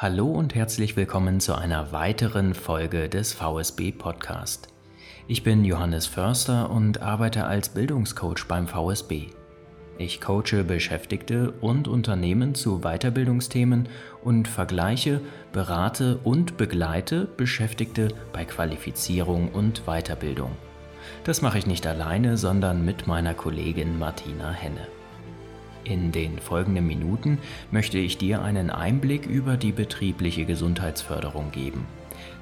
Hallo und herzlich willkommen zu einer weiteren Folge des VSB Podcast. Ich bin Johannes Förster und arbeite als Bildungscoach beim VSB. Ich coache Beschäftigte und Unternehmen zu Weiterbildungsthemen und vergleiche, berate und begleite Beschäftigte bei Qualifizierung und Weiterbildung. Das mache ich nicht alleine, sondern mit meiner Kollegin Martina Henne. In den folgenden Minuten möchte ich dir einen Einblick über die betriebliche Gesundheitsförderung geben.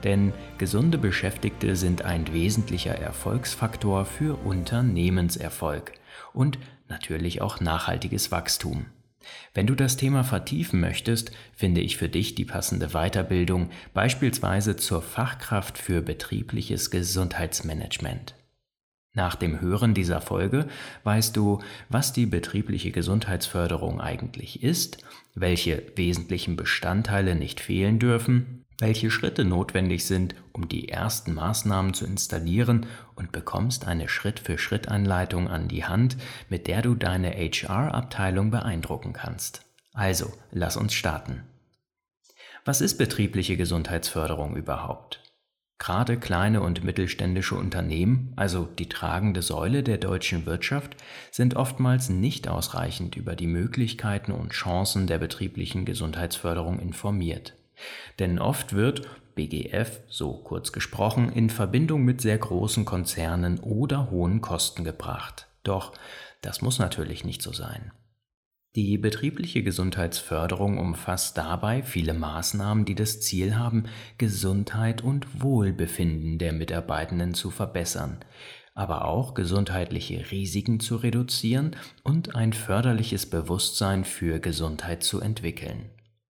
Denn gesunde Beschäftigte sind ein wesentlicher Erfolgsfaktor für Unternehmenserfolg und natürlich auch nachhaltiges Wachstum. Wenn du das Thema vertiefen möchtest, finde ich für dich die passende Weiterbildung, beispielsweise zur Fachkraft für betriebliches Gesundheitsmanagement. Nach dem Hören dieser Folge weißt du, was die betriebliche Gesundheitsförderung eigentlich ist, welche wesentlichen Bestandteile nicht fehlen dürfen, welche Schritte notwendig sind, um die ersten Maßnahmen zu installieren und bekommst eine Schritt-für-Schritt-Anleitung an die Hand, mit der du deine HR-Abteilung beeindrucken kannst. Also, lass uns starten. Was ist betriebliche Gesundheitsförderung überhaupt? Gerade kleine und mittelständische Unternehmen, also die tragende Säule der deutschen Wirtschaft, sind oftmals nicht ausreichend über die Möglichkeiten und Chancen der betrieblichen Gesundheitsförderung informiert. Denn oft wird BGF, so kurz gesprochen, in Verbindung mit sehr großen Konzernen oder hohen Kosten gebracht. Doch das muss natürlich nicht so sein. Die betriebliche Gesundheitsförderung umfasst dabei viele Maßnahmen, die das Ziel haben, Gesundheit und Wohlbefinden der Mitarbeitenden zu verbessern, aber auch gesundheitliche Risiken zu reduzieren und ein förderliches Bewusstsein für Gesundheit zu entwickeln.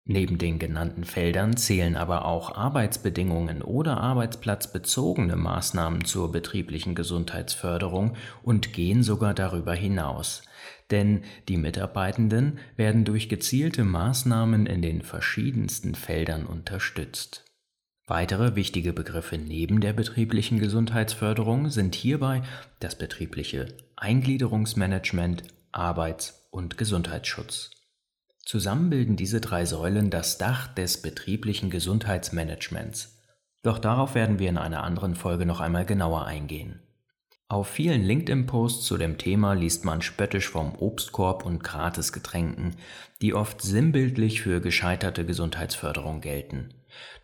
Neben den genannten Feldern zählen aber auch Arbeitsbedingungen oder arbeitsplatzbezogene Maßnahmen zur betrieblichen Gesundheitsförderung und gehen sogar darüber hinaus denn die Mitarbeitenden werden durch gezielte Maßnahmen in den verschiedensten Feldern unterstützt. Weitere wichtige Begriffe neben der betrieblichen Gesundheitsförderung sind hierbei das betriebliche Eingliederungsmanagement, Arbeits- und Gesundheitsschutz. Zusammen bilden diese drei Säulen das Dach des betrieblichen Gesundheitsmanagements. Doch darauf werden wir in einer anderen Folge noch einmal genauer eingehen. Auf vielen LinkedIn-Posts zu dem Thema liest man spöttisch vom Obstkorb und Gratisgetränken, die oft sinnbildlich für gescheiterte Gesundheitsförderung gelten.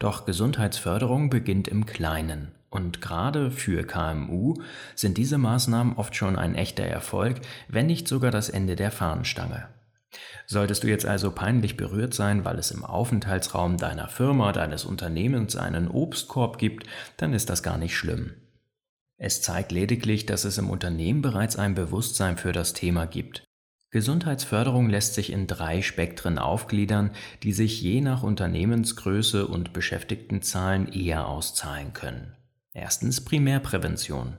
Doch Gesundheitsförderung beginnt im Kleinen. Und gerade für KMU sind diese Maßnahmen oft schon ein echter Erfolg, wenn nicht sogar das Ende der Fahnenstange. Solltest du jetzt also peinlich berührt sein, weil es im Aufenthaltsraum deiner Firma, deines Unternehmens einen Obstkorb gibt, dann ist das gar nicht schlimm. Es zeigt lediglich, dass es im Unternehmen bereits ein Bewusstsein für das Thema gibt. Gesundheitsförderung lässt sich in drei Spektren aufgliedern, die sich je nach Unternehmensgröße und Beschäftigtenzahlen eher auszahlen können. Erstens Primärprävention.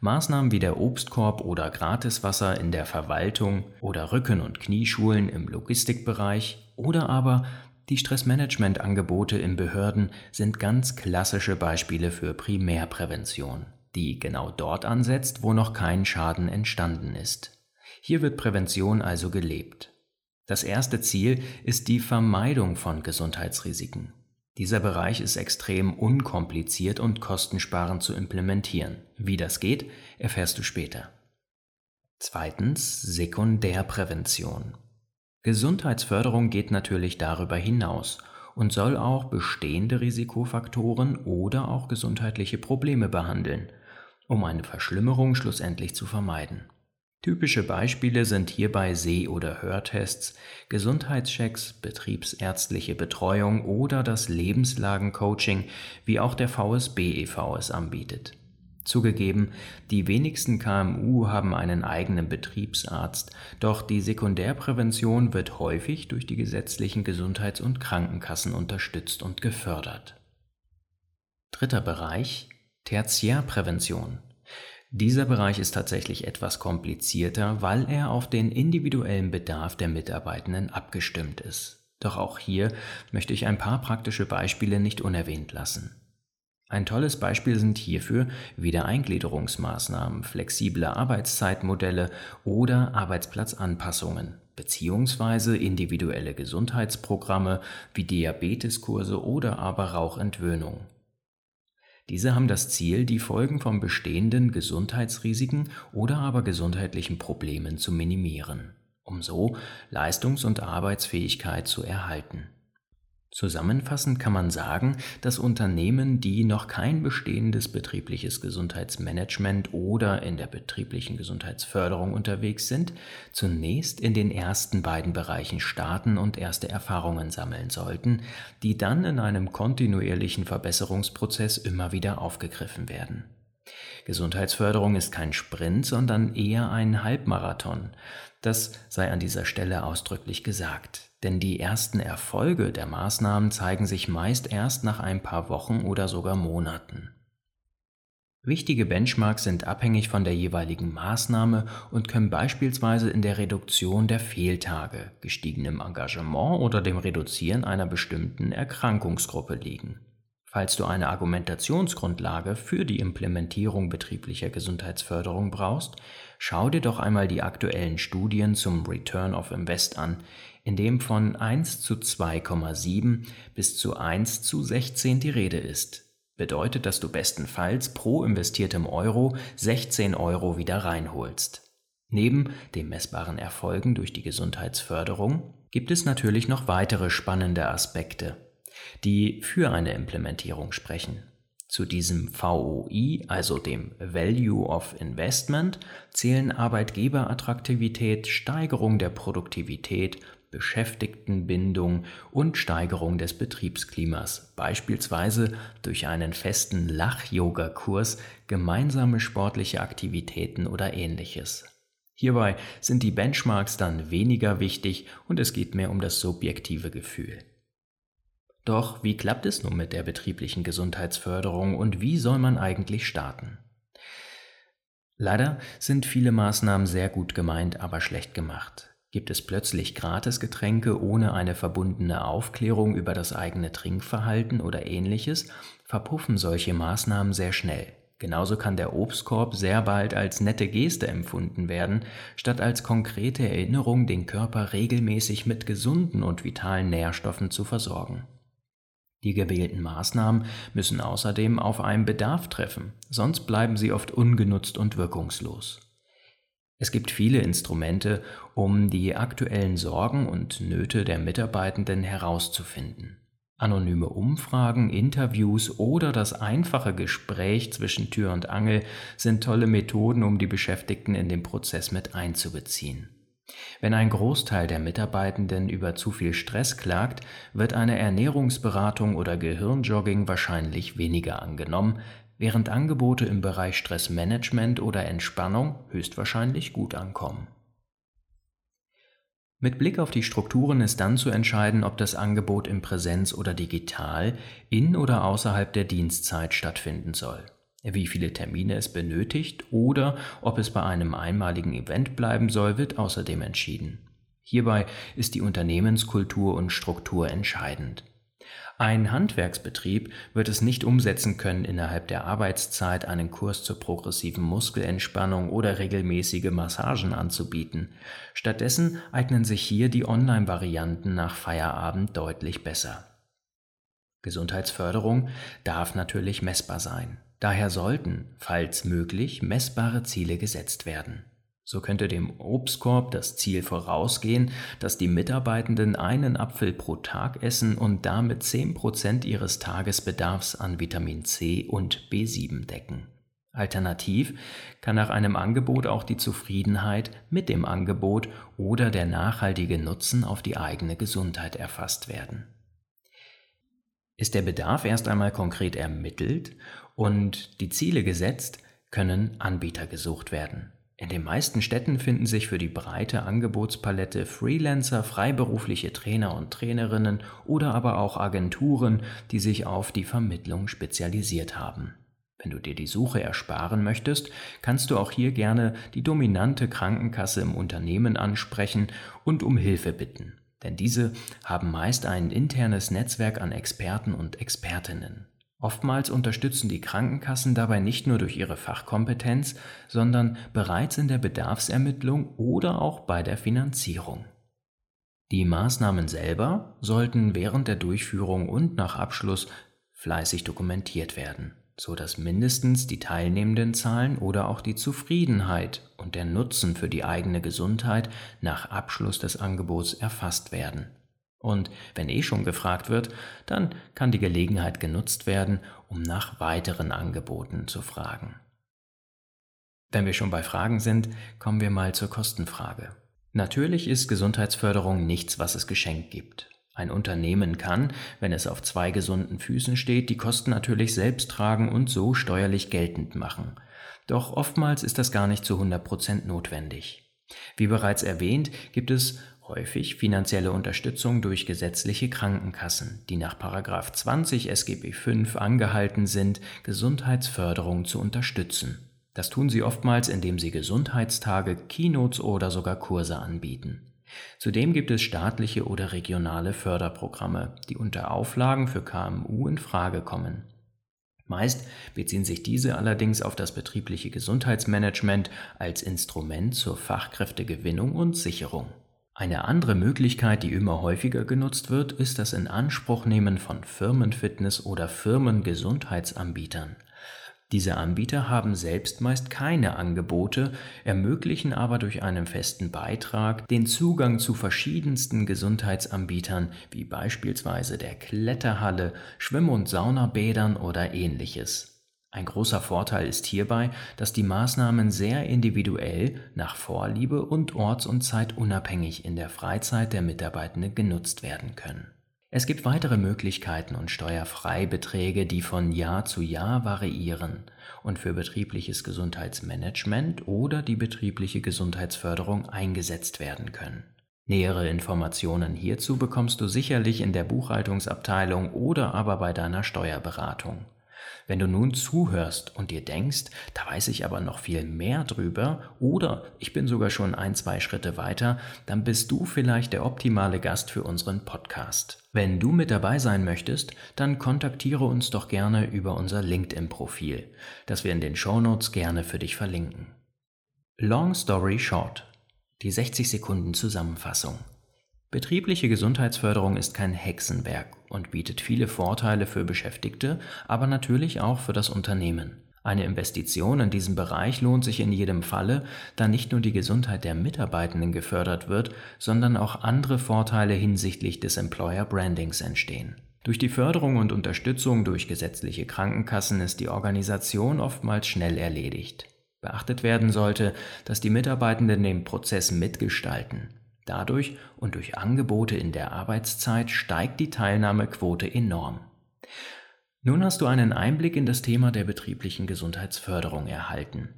Maßnahmen wie der Obstkorb oder Gratiswasser in der Verwaltung oder Rücken- und Knieschulen im Logistikbereich oder aber die Stressmanagementangebote in Behörden sind ganz klassische Beispiele für Primärprävention die genau dort ansetzt, wo noch kein Schaden entstanden ist. Hier wird Prävention also gelebt. Das erste Ziel ist die Vermeidung von Gesundheitsrisiken. Dieser Bereich ist extrem unkompliziert und kostensparend zu implementieren. Wie das geht, erfährst du später. Zweitens Sekundärprävention. Gesundheitsförderung geht natürlich darüber hinaus und soll auch bestehende Risikofaktoren oder auch gesundheitliche Probleme behandeln um eine Verschlimmerung schlussendlich zu vermeiden. Typische Beispiele sind hierbei Seh- oder Hörtests, Gesundheitschecks, betriebsärztliche Betreuung oder das Lebenslagencoaching, wie auch der VSB e.V. es anbietet. Zugegeben, die wenigsten KMU haben einen eigenen Betriebsarzt, doch die Sekundärprävention wird häufig durch die gesetzlichen Gesundheits- und Krankenkassen unterstützt und gefördert. Dritter Bereich Tertiärprävention. Dieser Bereich ist tatsächlich etwas komplizierter, weil er auf den individuellen Bedarf der Mitarbeitenden abgestimmt ist. Doch auch hier möchte ich ein paar praktische Beispiele nicht unerwähnt lassen. Ein tolles Beispiel sind hierfür Wiedereingliederungsmaßnahmen, flexible Arbeitszeitmodelle oder Arbeitsplatzanpassungen. beziehungsweise individuelle Gesundheitsprogramme wie Diabeteskurse oder aber Rauchentwöhnung. Diese haben das Ziel, die Folgen von bestehenden Gesundheitsrisiken oder aber gesundheitlichen Problemen zu minimieren, um so Leistungs- und Arbeitsfähigkeit zu erhalten. Zusammenfassend kann man sagen, dass Unternehmen, die noch kein bestehendes betriebliches Gesundheitsmanagement oder in der betrieblichen Gesundheitsförderung unterwegs sind, zunächst in den ersten beiden Bereichen starten und erste Erfahrungen sammeln sollten, die dann in einem kontinuierlichen Verbesserungsprozess immer wieder aufgegriffen werden. Gesundheitsförderung ist kein Sprint, sondern eher ein Halbmarathon. Das sei an dieser Stelle ausdrücklich gesagt denn die ersten Erfolge der Maßnahmen zeigen sich meist erst nach ein paar Wochen oder sogar Monaten. Wichtige Benchmarks sind abhängig von der jeweiligen Maßnahme und können beispielsweise in der Reduktion der Fehltage, gestiegenem Engagement oder dem Reduzieren einer bestimmten Erkrankungsgruppe liegen. Falls du eine Argumentationsgrundlage für die Implementierung betrieblicher Gesundheitsförderung brauchst, schau dir doch einmal die aktuellen Studien zum Return of Invest an, in dem von 1 zu 2,7 bis zu 1 zu 16 die Rede ist. Bedeutet, dass du bestenfalls pro investiertem Euro 16 Euro wieder reinholst. Neben den messbaren Erfolgen durch die Gesundheitsförderung gibt es natürlich noch weitere spannende Aspekte, die für eine Implementierung sprechen. Zu diesem VOI, also dem Value of Investment, zählen Arbeitgeberattraktivität, Steigerung der Produktivität, Beschäftigtenbindung und Steigerung des Betriebsklimas, beispielsweise durch einen festen Lach-Yoga-Kurs, gemeinsame sportliche Aktivitäten oder ähnliches. Hierbei sind die Benchmarks dann weniger wichtig und es geht mehr um das subjektive Gefühl. Doch wie klappt es nun mit der betrieblichen Gesundheitsförderung und wie soll man eigentlich starten? Leider sind viele Maßnahmen sehr gut gemeint, aber schlecht gemacht. Gibt es plötzlich Gratisgetränke ohne eine verbundene Aufklärung über das eigene Trinkverhalten oder ähnliches, verpuffen solche Maßnahmen sehr schnell. Genauso kann der Obstkorb sehr bald als nette Geste empfunden werden, statt als konkrete Erinnerung, den Körper regelmäßig mit gesunden und vitalen Nährstoffen zu versorgen. Die gewählten Maßnahmen müssen außerdem auf einen Bedarf treffen, sonst bleiben sie oft ungenutzt und wirkungslos. Es gibt viele Instrumente, um die aktuellen Sorgen und Nöte der Mitarbeitenden herauszufinden. Anonyme Umfragen, Interviews oder das einfache Gespräch zwischen Tür und Angel sind tolle Methoden, um die Beschäftigten in den Prozess mit einzubeziehen. Wenn ein Großteil der Mitarbeitenden über zu viel Stress klagt, wird eine Ernährungsberatung oder Gehirnjogging wahrscheinlich weniger angenommen, während Angebote im Bereich Stressmanagement oder Entspannung höchstwahrscheinlich gut ankommen. Mit Blick auf die Strukturen ist dann zu entscheiden, ob das Angebot in Präsenz oder digital in oder außerhalb der Dienstzeit stattfinden soll, wie viele Termine es benötigt oder ob es bei einem einmaligen Event bleiben soll, wird außerdem entschieden. Hierbei ist die Unternehmenskultur und Struktur entscheidend. Ein Handwerksbetrieb wird es nicht umsetzen können, innerhalb der Arbeitszeit einen Kurs zur progressiven Muskelentspannung oder regelmäßige Massagen anzubieten. Stattdessen eignen sich hier die Online-Varianten nach Feierabend deutlich besser. Gesundheitsförderung darf natürlich messbar sein. Daher sollten, falls möglich, messbare Ziele gesetzt werden. So könnte dem Obstkorb das Ziel vorausgehen, dass die Mitarbeitenden einen Apfel pro Tag essen und damit 10% ihres Tagesbedarfs an Vitamin C und B7 decken. Alternativ kann nach einem Angebot auch die Zufriedenheit mit dem Angebot oder der nachhaltige Nutzen auf die eigene Gesundheit erfasst werden. Ist der Bedarf erst einmal konkret ermittelt und die Ziele gesetzt, können Anbieter gesucht werden. In den meisten Städten finden sich für die breite Angebotspalette Freelancer, freiberufliche Trainer und Trainerinnen oder aber auch Agenturen, die sich auf die Vermittlung spezialisiert haben. Wenn du dir die Suche ersparen möchtest, kannst du auch hier gerne die dominante Krankenkasse im Unternehmen ansprechen und um Hilfe bitten, denn diese haben meist ein internes Netzwerk an Experten und Expertinnen. Oftmals unterstützen die Krankenkassen dabei nicht nur durch ihre Fachkompetenz, sondern bereits in der Bedarfsermittlung oder auch bei der Finanzierung. Die Maßnahmen selber sollten während der Durchführung und nach Abschluss fleißig dokumentiert werden, so dass mindestens die teilnehmenden Zahlen oder auch die Zufriedenheit und der Nutzen für die eigene Gesundheit nach Abschluss des Angebots erfasst werden. Und wenn eh schon gefragt wird, dann kann die Gelegenheit genutzt werden, um nach weiteren Angeboten zu fragen. Wenn wir schon bei Fragen sind, kommen wir mal zur Kostenfrage. Natürlich ist Gesundheitsförderung nichts, was es geschenkt gibt. Ein Unternehmen kann, wenn es auf zwei gesunden Füßen steht, die Kosten natürlich selbst tragen und so steuerlich geltend machen. Doch oftmals ist das gar nicht zu 100% notwendig. Wie bereits erwähnt, gibt es häufig finanzielle Unterstützung durch gesetzliche Krankenkassen, die nach 20 SGB V angehalten sind, Gesundheitsförderung zu unterstützen. Das tun sie oftmals, indem sie Gesundheitstage, Keynotes oder sogar Kurse anbieten. Zudem gibt es staatliche oder regionale Förderprogramme, die unter Auflagen für KMU in Frage kommen. Meist beziehen sich diese allerdings auf das betriebliche Gesundheitsmanagement als Instrument zur Fachkräftegewinnung und Sicherung. Eine andere Möglichkeit, die immer häufiger genutzt wird, ist das Inanspruchnehmen von Firmenfitness- oder Firmengesundheitsanbietern. Diese Anbieter haben selbst meist keine Angebote, ermöglichen aber durch einen festen Beitrag den Zugang zu verschiedensten Gesundheitsanbietern wie beispielsweise der Kletterhalle, Schwimm- und Saunabädern oder ähnliches. Ein großer Vorteil ist hierbei, dass die Maßnahmen sehr individuell nach Vorliebe und orts- und zeitunabhängig in der Freizeit der Mitarbeitenden genutzt werden können. Es gibt weitere Möglichkeiten und Steuerfreibeträge, die von Jahr zu Jahr variieren und für betriebliches Gesundheitsmanagement oder die betriebliche Gesundheitsförderung eingesetzt werden können. Nähere Informationen hierzu bekommst du sicherlich in der Buchhaltungsabteilung oder aber bei deiner Steuerberatung. Wenn du nun zuhörst und dir denkst, da weiß ich aber noch viel mehr drüber oder ich bin sogar schon ein, zwei Schritte weiter, dann bist du vielleicht der optimale Gast für unseren Podcast. Wenn du mit dabei sein möchtest, dann kontaktiere uns doch gerne über unser LinkedIn-Profil, das wir in den Shownotes gerne für dich verlinken. Long Story Short. Die 60 Sekunden Zusammenfassung. Betriebliche Gesundheitsförderung ist kein Hexenwerk und bietet viele Vorteile für Beschäftigte, aber natürlich auch für das Unternehmen. Eine Investition in diesen Bereich lohnt sich in jedem Falle, da nicht nur die Gesundheit der Mitarbeitenden gefördert wird, sondern auch andere Vorteile hinsichtlich des Employer Brandings entstehen. Durch die Förderung und Unterstützung durch gesetzliche Krankenkassen ist die Organisation oftmals schnell erledigt. Beachtet werden sollte, dass die Mitarbeitenden den Prozess mitgestalten. Dadurch und durch Angebote in der Arbeitszeit steigt die Teilnahmequote enorm. Nun hast du einen Einblick in das Thema der betrieblichen Gesundheitsförderung erhalten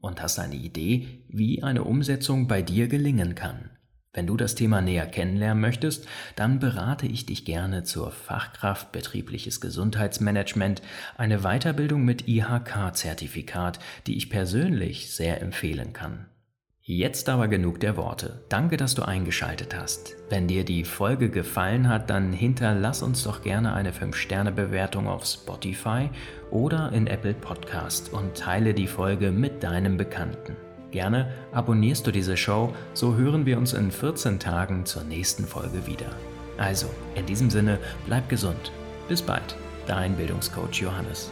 und hast eine Idee, wie eine Umsetzung bei dir gelingen kann. Wenn du das Thema näher kennenlernen möchtest, dann berate ich dich gerne zur Fachkraft betriebliches Gesundheitsmanagement, eine Weiterbildung mit IHK-Zertifikat, die ich persönlich sehr empfehlen kann. Jetzt aber genug der Worte. Danke, dass du eingeschaltet hast. Wenn dir die Folge gefallen hat, dann hinterlass uns doch gerne eine 5-Sterne-Bewertung auf Spotify oder in Apple Podcast und teile die Folge mit deinem Bekannten. Gerne abonnierst du diese Show, so hören wir uns in 14 Tagen zur nächsten Folge wieder. Also, in diesem Sinne, bleib gesund. Bis bald, dein Bildungscoach Johannes.